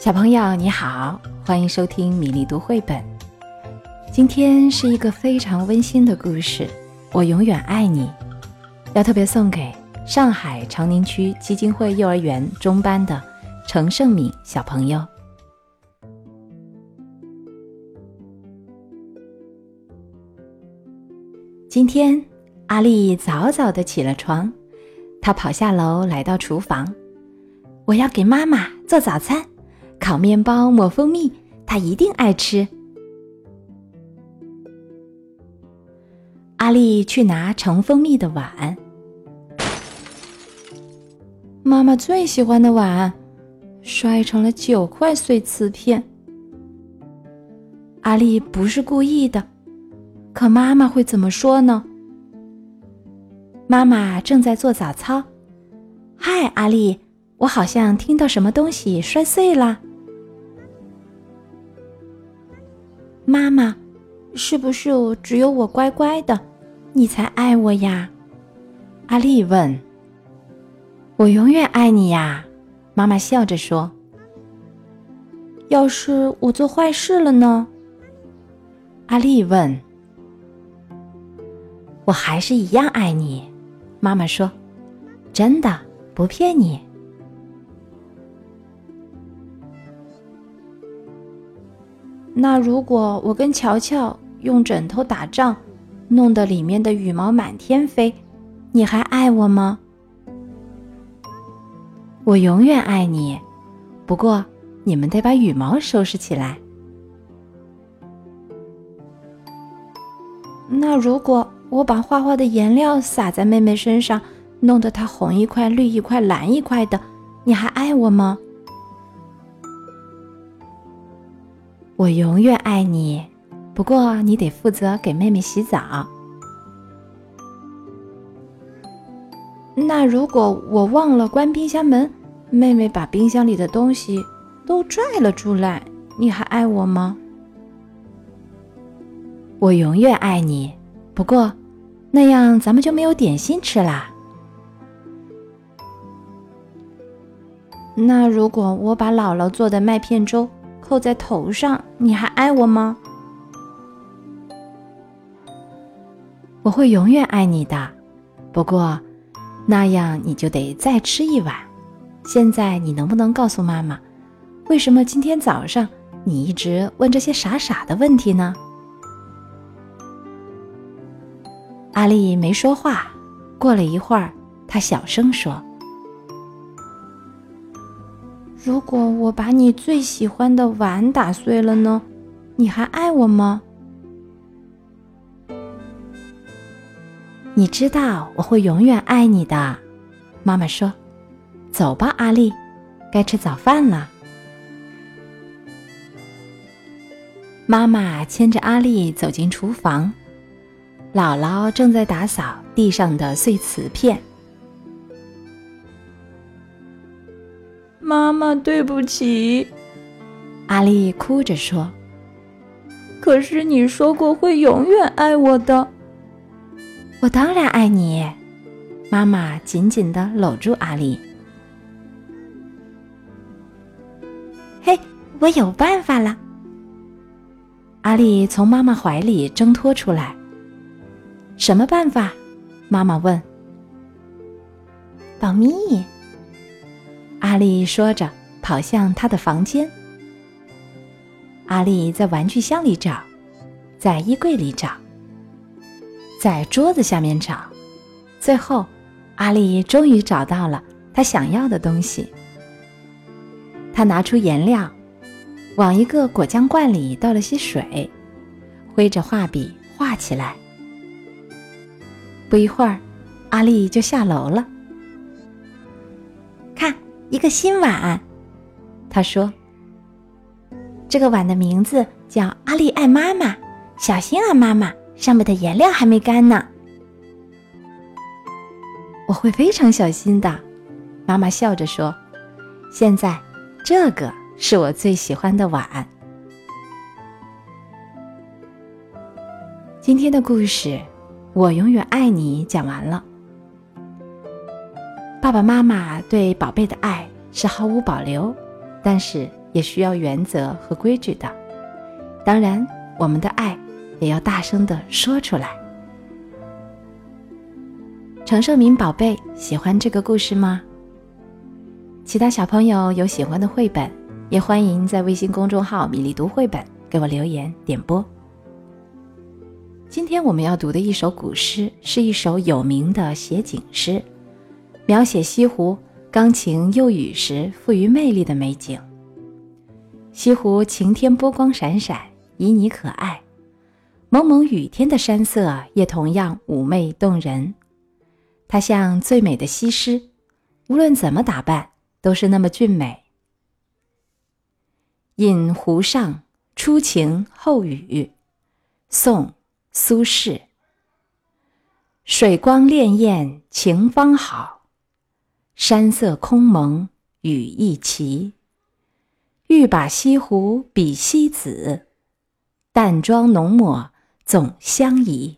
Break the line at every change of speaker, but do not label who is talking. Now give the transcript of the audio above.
小朋友你好，欢迎收听米粒读绘本。今天是一个非常温馨的故事，我永远爱你，要特别送给上海长宁区基金会幼儿园中班的程胜敏小朋友。今天阿丽早早的起了床，她跑下楼来到厨房，我要给妈妈做早餐。烤面包抹蜂蜜，他一定爱吃。阿丽去拿盛蜂蜜的碗，妈妈最喜欢的碗，摔成了九块碎瓷片。阿丽不是故意的，可妈妈会怎么说呢？妈妈正在做早操。嗨，阿丽，我好像听到什么东西摔碎了。妈妈，是不是只有我乖乖的，你才爱我呀？阿丽问。我永远爱你呀，妈妈笑着说。要是我做坏事了呢？阿丽问。我还是一样爱你，妈妈说，真的不骗你。那如果我跟乔乔用枕头打仗，弄得里面的羽毛满天飞，你还爱我吗？我永远爱你，不过你们得把羽毛收拾起来。那如果我把画画的颜料洒在妹妹身上，弄得她红一块、绿一块、蓝一块的，你还爱我吗？我永远爱你，不过你得负责给妹妹洗澡。那如果我忘了关冰箱门，妹妹把冰箱里的东西都拽了出来，你还爱我吗？我永远爱你，不过那样咱们就没有点心吃啦。那如果我把姥姥做的麦片粥。扣在头上，你还爱我吗？我会永远爱你的，不过那样你就得再吃一碗。现在你能不能告诉妈妈，为什么今天早上你一直问这些傻傻的问题呢？阿丽没说话。过了一会儿，她小声说。如果我把你最喜欢的碗打碎了呢？你还爱我吗？你知道我会永远爱你的，妈妈说：“走吧，阿丽，该吃早饭了。”妈妈牵着阿丽走进厨房，姥姥正在打扫地上的碎瓷片。妈妈，对不起，阿丽哭着说。可是你说过会永远爱我的，我当然爱你。妈妈紧紧的搂住阿丽。嘿，我有办法了！阿丽从妈妈怀里挣脱出来。什么办法？妈妈问。保密。阿丽说着，跑向他的房间。阿丽在玩具箱里找，在衣柜里找，在桌子下面找，最后，阿丽终于找到了她想要的东西。她拿出颜料，往一个果酱罐里倒了些水，挥着画笔画起来。不一会儿，阿丽就下楼了。一个新碗，他说：“这个碗的名字叫阿丽爱妈妈。小心啊，妈妈，上面的颜料还没干呢。”我会非常小心的，妈妈笑着说：“现在，这个是我最喜欢的碗。”今天的故事，我永远爱你，讲完了。爸爸妈妈对宝贝的爱是毫无保留，但是也需要原则和规矩的。当然，我们的爱也要大声的说出来。程胜明宝贝，喜欢这个故事吗？其他小朋友有喜欢的绘本，也欢迎在微信公众号“米粒读绘本”给我留言点播。今天我们要读的一首古诗，是一首有名的写景诗，描写西湖刚晴又雨时富于魅力的美景。西湖晴天波光闪闪，旖旎可爱；蒙蒙雨天的山色也同样妩媚动人。它像最美的西施，无论怎么打扮，都是那么俊美。饮湖上，初晴后雨。宋·苏轼。水光潋滟晴方好，山色空蒙雨亦奇。欲把西湖比西子，淡妆浓抹总相宜。